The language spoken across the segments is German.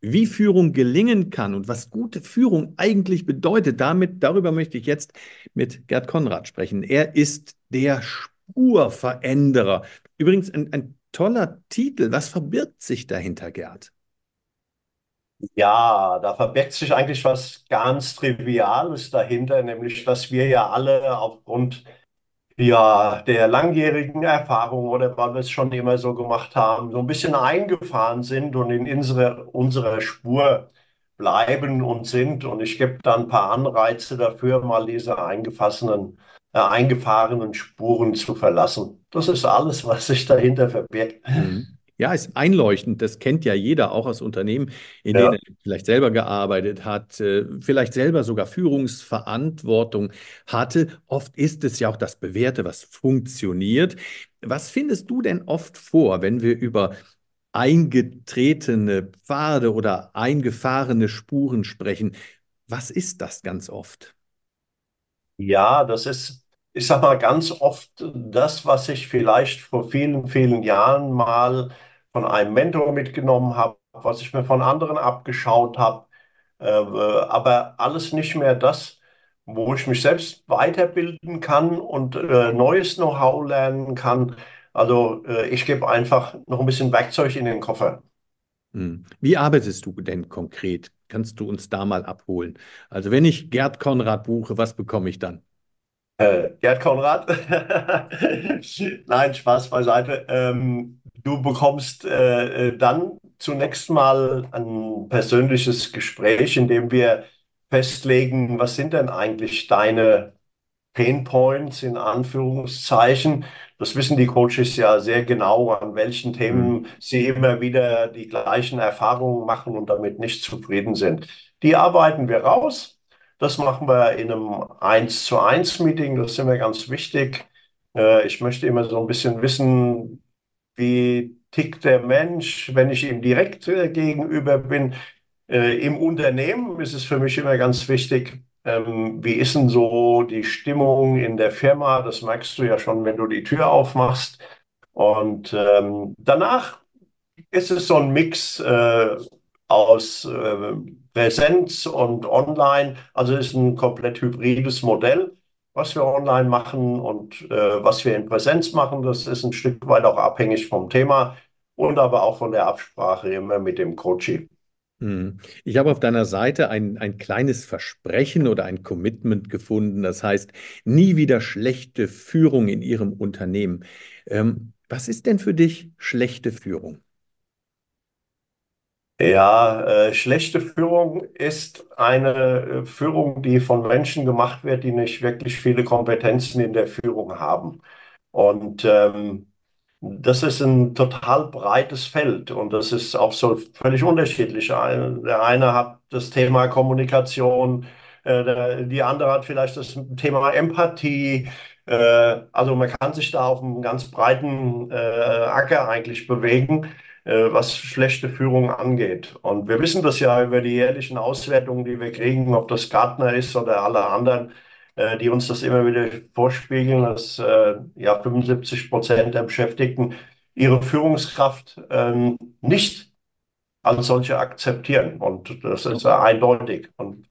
wie Führung gelingen kann und was gute Führung eigentlich bedeutet, damit, darüber möchte ich jetzt mit Gerd Konrad sprechen. Er ist der Spurveränderer. Übrigens ein, ein toller Titel. Was verbirgt sich dahinter, Gerd? Ja, da verbirgt sich eigentlich was ganz Triviales dahinter, nämlich dass wir ja alle aufgrund ja, der langjährigen Erfahrung oder weil wir es schon immer so gemacht haben, so ein bisschen eingefahren sind und in unsere, unserer Spur bleiben und sind. Und ich gebe da ein paar Anreize dafür, mal diese eingefassenen, äh, eingefahrenen Spuren zu verlassen. Das ist alles, was sich dahinter verbirgt. Mhm. Ja, ist einleuchtend. Das kennt ja jeder auch aus Unternehmen, in ja. denen er vielleicht selber gearbeitet hat, äh, vielleicht selber sogar Führungsverantwortung hatte. Oft ist es ja auch das Bewährte, was funktioniert. Was findest du denn oft vor, wenn wir über eingetretene Pfade oder eingefahrene Spuren sprechen? Was ist das ganz oft? Ja, das ist ich sag mal, ganz oft das, was ich vielleicht vor vielen, vielen Jahren mal von einem Mentor mitgenommen habe, was ich mir von anderen abgeschaut habe, äh, aber alles nicht mehr das, wo ich mich selbst weiterbilden kann und äh, neues Know-how lernen kann. Also äh, ich gebe einfach noch ein bisschen Werkzeug in den Koffer. Hm. Wie arbeitest du denn konkret? Kannst du uns da mal abholen? Also wenn ich Gerd Konrad buche, was bekomme ich dann? Äh, Gerd Konrad? Nein, Spaß beiseite. Ähm, du bekommst äh, äh, dann zunächst mal ein persönliches Gespräch, in dem wir festlegen, was sind denn eigentlich deine Pain Points in Anführungszeichen. Das wissen die Coaches ja sehr genau, an welchen Themen mhm. sie immer wieder die gleichen Erfahrungen machen und damit nicht zufrieden sind. Die arbeiten wir raus das machen wir in einem 1 zu 1 Meeting, das ist immer ganz wichtig. Äh, ich möchte immer so ein bisschen wissen, wie tickt der Mensch, wenn ich ihm direkt äh, gegenüber bin. Äh, Im Unternehmen ist es für mich immer ganz wichtig, ähm, wie ist denn so die Stimmung in der Firma? Das merkst du ja schon, wenn du die Tür aufmachst. Und ähm, danach ist es so ein Mix äh, aus äh, Präsenz und Online. Also ist ein komplett hybrides Modell, was wir online machen und äh, was wir in Präsenz machen. Das ist ein Stück weit auch abhängig vom Thema und aber auch von der Absprache immer mit dem Coaching. Hm. Ich habe auf deiner Seite ein, ein kleines Versprechen oder ein Commitment gefunden. Das heißt, nie wieder schlechte Führung in Ihrem Unternehmen. Ähm, was ist denn für dich schlechte Führung? Ja, äh, schlechte Führung ist eine äh, Führung, die von Menschen gemacht wird, die nicht wirklich viele Kompetenzen in der Führung haben. Und ähm, das ist ein total breites Feld und das ist auch so völlig unterschiedlich. Der eine hat das Thema Kommunikation, äh, die andere hat vielleicht das Thema Empathie. Äh, also man kann sich da auf einem ganz breiten äh, Acker eigentlich bewegen. Äh, was schlechte Führung angeht. Und wir wissen das ja über die jährlichen Auswertungen, die wir kriegen, ob das Gartner ist oder alle anderen, äh, die uns das immer wieder vorspiegeln, dass äh, ja 75 Prozent der Beschäftigten ihre Führungskraft ähm, nicht als solche akzeptieren. Und das ist ja eindeutig. Und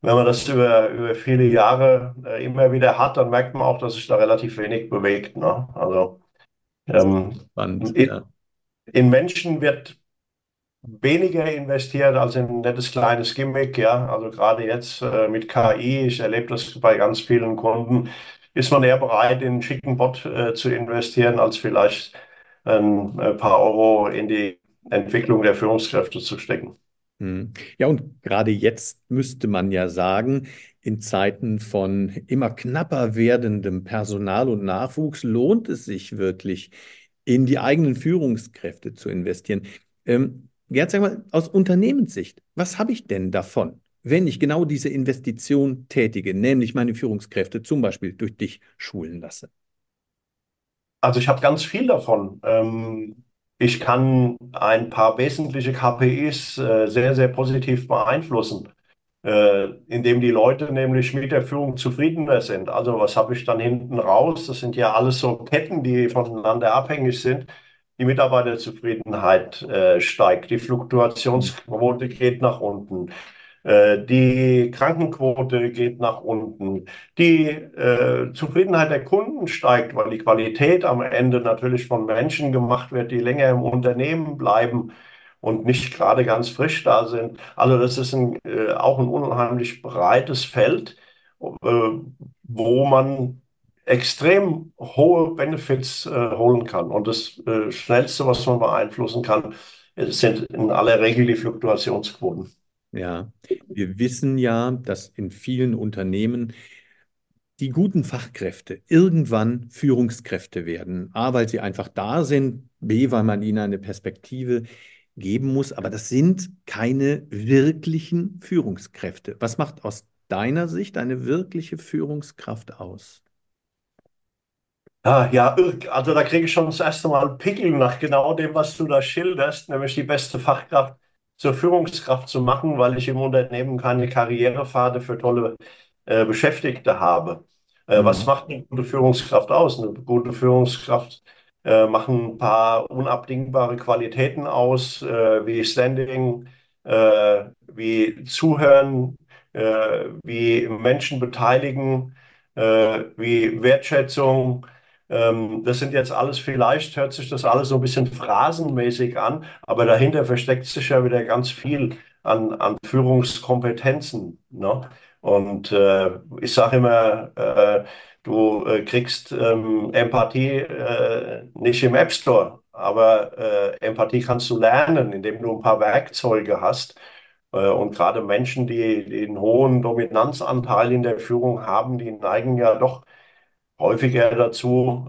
wenn man das über, über viele Jahre immer wieder hat, dann merkt man auch, dass sich da relativ wenig bewegt. Ne? Also ähm, Spannend, ja in Menschen wird weniger investiert als in ein nettes kleines Gimmick, ja. Also gerade jetzt äh, mit KI, ich erlebe das bei ganz vielen Kunden, ist man eher bereit, in einen schicken Bot äh, zu investieren, als vielleicht ein, ein paar Euro in die Entwicklung der Führungskräfte zu stecken. Hm. Ja, und gerade jetzt müsste man ja sagen, in Zeiten von immer knapper werdendem Personal und Nachwuchs lohnt es sich wirklich, in die eigenen Führungskräfte zu investieren. Ähm, Gerd, sag mal, aus Unternehmenssicht, was habe ich denn davon, wenn ich genau diese Investition tätige, nämlich meine Führungskräfte zum Beispiel durch dich schulen lasse? Also ich habe ganz viel davon. Ähm, ich kann ein paar wesentliche KPIs äh, sehr, sehr positiv beeinflussen, äh, indem die Leute nämlich mit der Führung zufriedener sind. Also was habe ich dann hinten raus? Das sind ja alles so Ketten, die voneinander abhängig sind. Die Mitarbeiterzufriedenheit äh, steigt, die Fluktuationsquote geht nach unten. Äh, die Krankenquote geht nach unten. Die äh, Zufriedenheit der Kunden steigt, weil die Qualität am Ende natürlich von Menschen gemacht wird, die länger im Unternehmen bleiben und nicht gerade ganz frisch da sind. Also das ist ein, äh, auch ein unheimlich breites Feld, äh, wo man extrem hohe Benefits äh, holen kann. Und das äh, Schnellste, was man beeinflussen kann, sind in aller Regel die Fluktuationsquoten. Ja, wir wissen ja, dass in vielen Unternehmen die guten Fachkräfte irgendwann Führungskräfte werden. A, weil sie einfach da sind, B, weil man ihnen eine Perspektive geben muss. Aber das sind keine wirklichen Führungskräfte. Was macht aus deiner Sicht eine wirkliche Führungskraft aus? Ja, ja, also da kriege ich schon das erste Mal Pickel nach genau dem, was du da schilderst, nämlich die beste Fachkraft zur Führungskraft zu machen, weil ich im Unternehmen keine Karrierepfade für tolle äh, Beschäftigte habe. Äh, mhm. Was macht eine gute Führungskraft aus? Eine gute Führungskraft äh, macht ein paar unabdingbare Qualitäten aus, äh, wie Standing, äh, wie Zuhören, äh, wie Menschen beteiligen, wie Wertschätzung ähm, das sind jetzt alles, vielleicht hört sich das alles so ein bisschen phrasenmäßig an, aber dahinter versteckt sich ja wieder ganz viel an, an Führungskompetenzen. Ne? Und äh, ich sage immer, äh, du äh, kriegst ähm, Empathie äh, nicht im App Store, aber äh, Empathie kannst du lernen, indem du ein paar Werkzeuge hast. Äh, und gerade Menschen, die, die einen hohen Dominanzanteil in der Führung haben, die neigen ja doch häufiger dazu,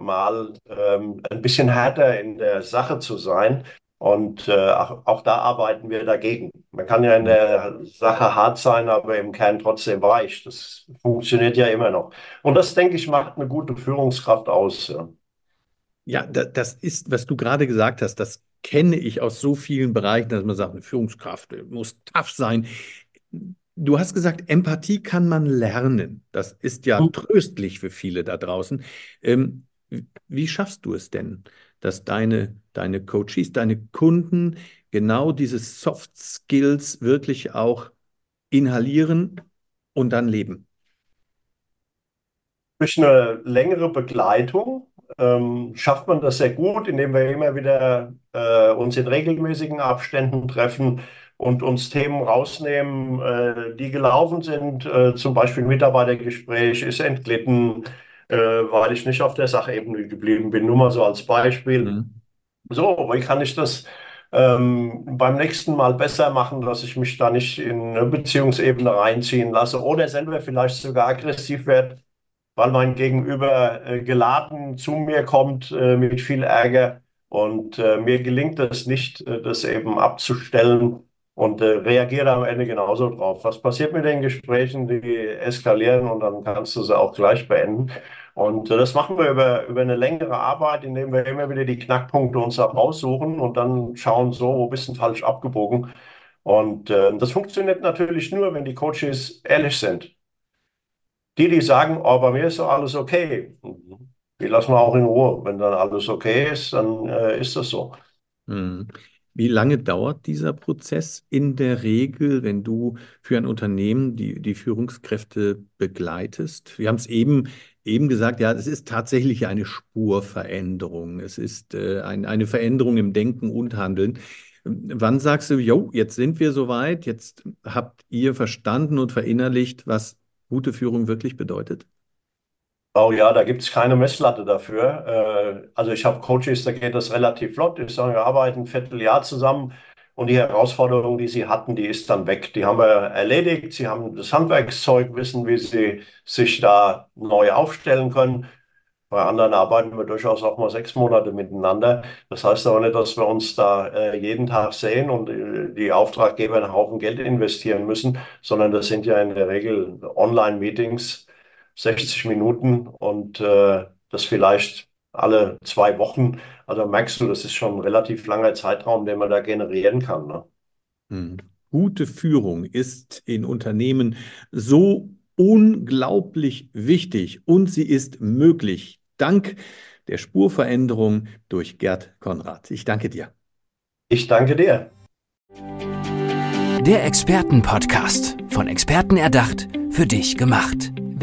mal ähm, ein bisschen härter in der Sache zu sein. Und äh, auch, auch, da arbeiten wir dagegen. Man kann ja in der Sache hart sein, aber im Kern trotzdem weich. Das funktioniert ja immer noch. Und das, denke ich, macht eine gute Führungskraft aus. Ja, ja das ist, was du gerade gesagt hast, das kenne ich aus so vielen Bereichen, dass man sagt, eine Führungskraft muss tough sein. Du hast gesagt, Empathie kann man lernen. Das ist ja tröstlich für viele da draußen. Ähm, wie schaffst du es denn, dass deine, deine Coaches, deine Kunden genau diese Soft Skills wirklich auch inhalieren und dann leben? Durch eine längere Begleitung ähm, schafft man das sehr gut, indem wir immer wieder äh, uns in regelmäßigen Abständen treffen und uns Themen rausnehmen, äh, die gelaufen sind. Äh, zum Beispiel Mitarbeitergespräch ist entglitten, äh, weil ich nicht auf der Sachebene geblieben bin. Nur mal so als Beispiel. Mhm. So, wie kann ich das ähm, beim nächsten Mal besser machen, dass ich mich da nicht in eine Beziehungsebene reinziehen lasse oder selber vielleicht sogar aggressiv werde, weil mein Gegenüber äh, geladen zu mir kommt äh, mit viel Ärger. Und äh, mir gelingt es nicht, das eben abzustellen und äh, reagiere am Ende genauso drauf. Was passiert mit den Gesprächen, die eskalieren und dann kannst du sie auch gleich beenden. Und äh, das machen wir über, über eine längere Arbeit, indem wir immer wieder die Knackpunkte uns auch raussuchen und dann schauen, so, wo bist du falsch abgebogen. Und äh, das funktioniert natürlich nur, wenn die Coaches ehrlich sind. Die, die sagen, oh, bei mir ist doch alles okay, die lassen wir auch in Ruhe. Wenn dann alles okay ist, dann äh, ist das so. Hm. Wie lange dauert dieser Prozess in der Regel, wenn du für ein Unternehmen die, die Führungskräfte begleitest? Wir haben es eben, eben gesagt, ja, es ist tatsächlich eine Spurveränderung. Es ist äh, ein, eine Veränderung im Denken und Handeln. Wann sagst du, jo, jetzt sind wir soweit, jetzt habt ihr verstanden und verinnerlicht, was gute Führung wirklich bedeutet? Oh ja, da gibt es keine Messlatte dafür. Äh, also ich habe Coaches, da geht das relativ flott. Ich sage, wir arbeiten ein Vierteljahr zusammen und die Herausforderung, die sie hatten, die ist dann weg. Die haben wir erledigt. Sie haben das Handwerkszeug, wissen, wie sie sich da neu aufstellen können. Bei anderen arbeiten wir durchaus auch mal sechs Monate miteinander. Das heißt aber nicht, dass wir uns da äh, jeden Tag sehen und äh, die Auftraggeber einen Haufen Geld investieren müssen, sondern das sind ja in der Regel Online-Meetings, 60 Minuten und äh, das vielleicht alle zwei Wochen. Also merkst du, das ist schon ein relativ langer Zeitraum, den man da generieren kann. Ne? Hm. Gute Führung ist in Unternehmen so unglaublich wichtig und sie ist möglich dank der Spurveränderung durch Gerd Konrad. Ich danke dir. Ich danke dir. Der Expertenpodcast, von Experten erdacht, für dich gemacht.